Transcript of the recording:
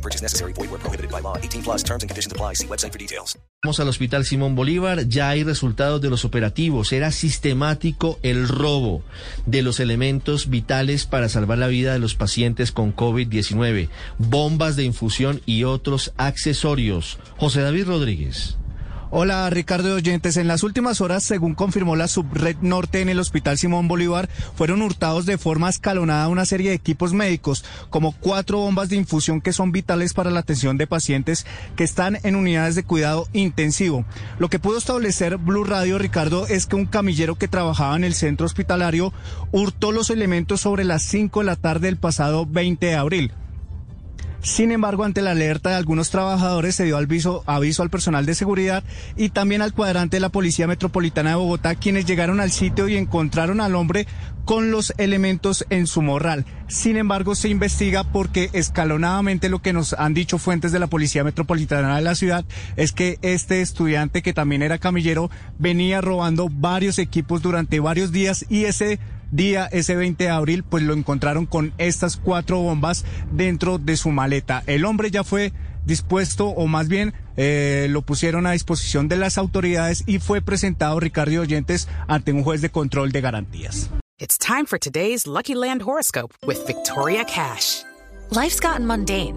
No purchase necessary. Void where prohibited by law. 18 plus terms and conditions apply. See website for details. Vamos al Hospital Simón Bolívar, ya hay resultados de los operativos. Era sistemático el robo de los elementos vitales para salvar la vida de los pacientes con COVID-19, bombas de infusión y otros accesorios. José David Rodríguez. Hola Ricardo Oyentes. En las últimas horas, según confirmó la Subred Norte en el Hospital Simón Bolívar, fueron hurtados de forma escalonada una serie de equipos médicos, como cuatro bombas de infusión que son vitales para la atención de pacientes que están en unidades de cuidado intensivo. Lo que pudo establecer Blue Radio, Ricardo, es que un camillero que trabajaba en el centro hospitalario hurtó los elementos sobre las 5 de la tarde del pasado 20 de abril. Sin embargo, ante la alerta de algunos trabajadores se dio aviso, aviso al personal de seguridad y también al cuadrante de la Policía Metropolitana de Bogotá, quienes llegaron al sitio y encontraron al hombre con los elementos en su morral. Sin embargo, se investiga porque escalonadamente lo que nos han dicho fuentes de la Policía Metropolitana de la ciudad es que este estudiante, que también era camillero, venía robando varios equipos durante varios días y ese día, ese 20 de abril, pues lo encontraron con estas cuatro bombas dentro de su maleta. El hombre ya fue dispuesto, o más bien eh, lo pusieron a disposición de las autoridades y fue presentado Ricardo Oyentes ante un juez de control de garantías. It's time for today's Lucky Land horoscope with Victoria Cash. Life's gotten mundane,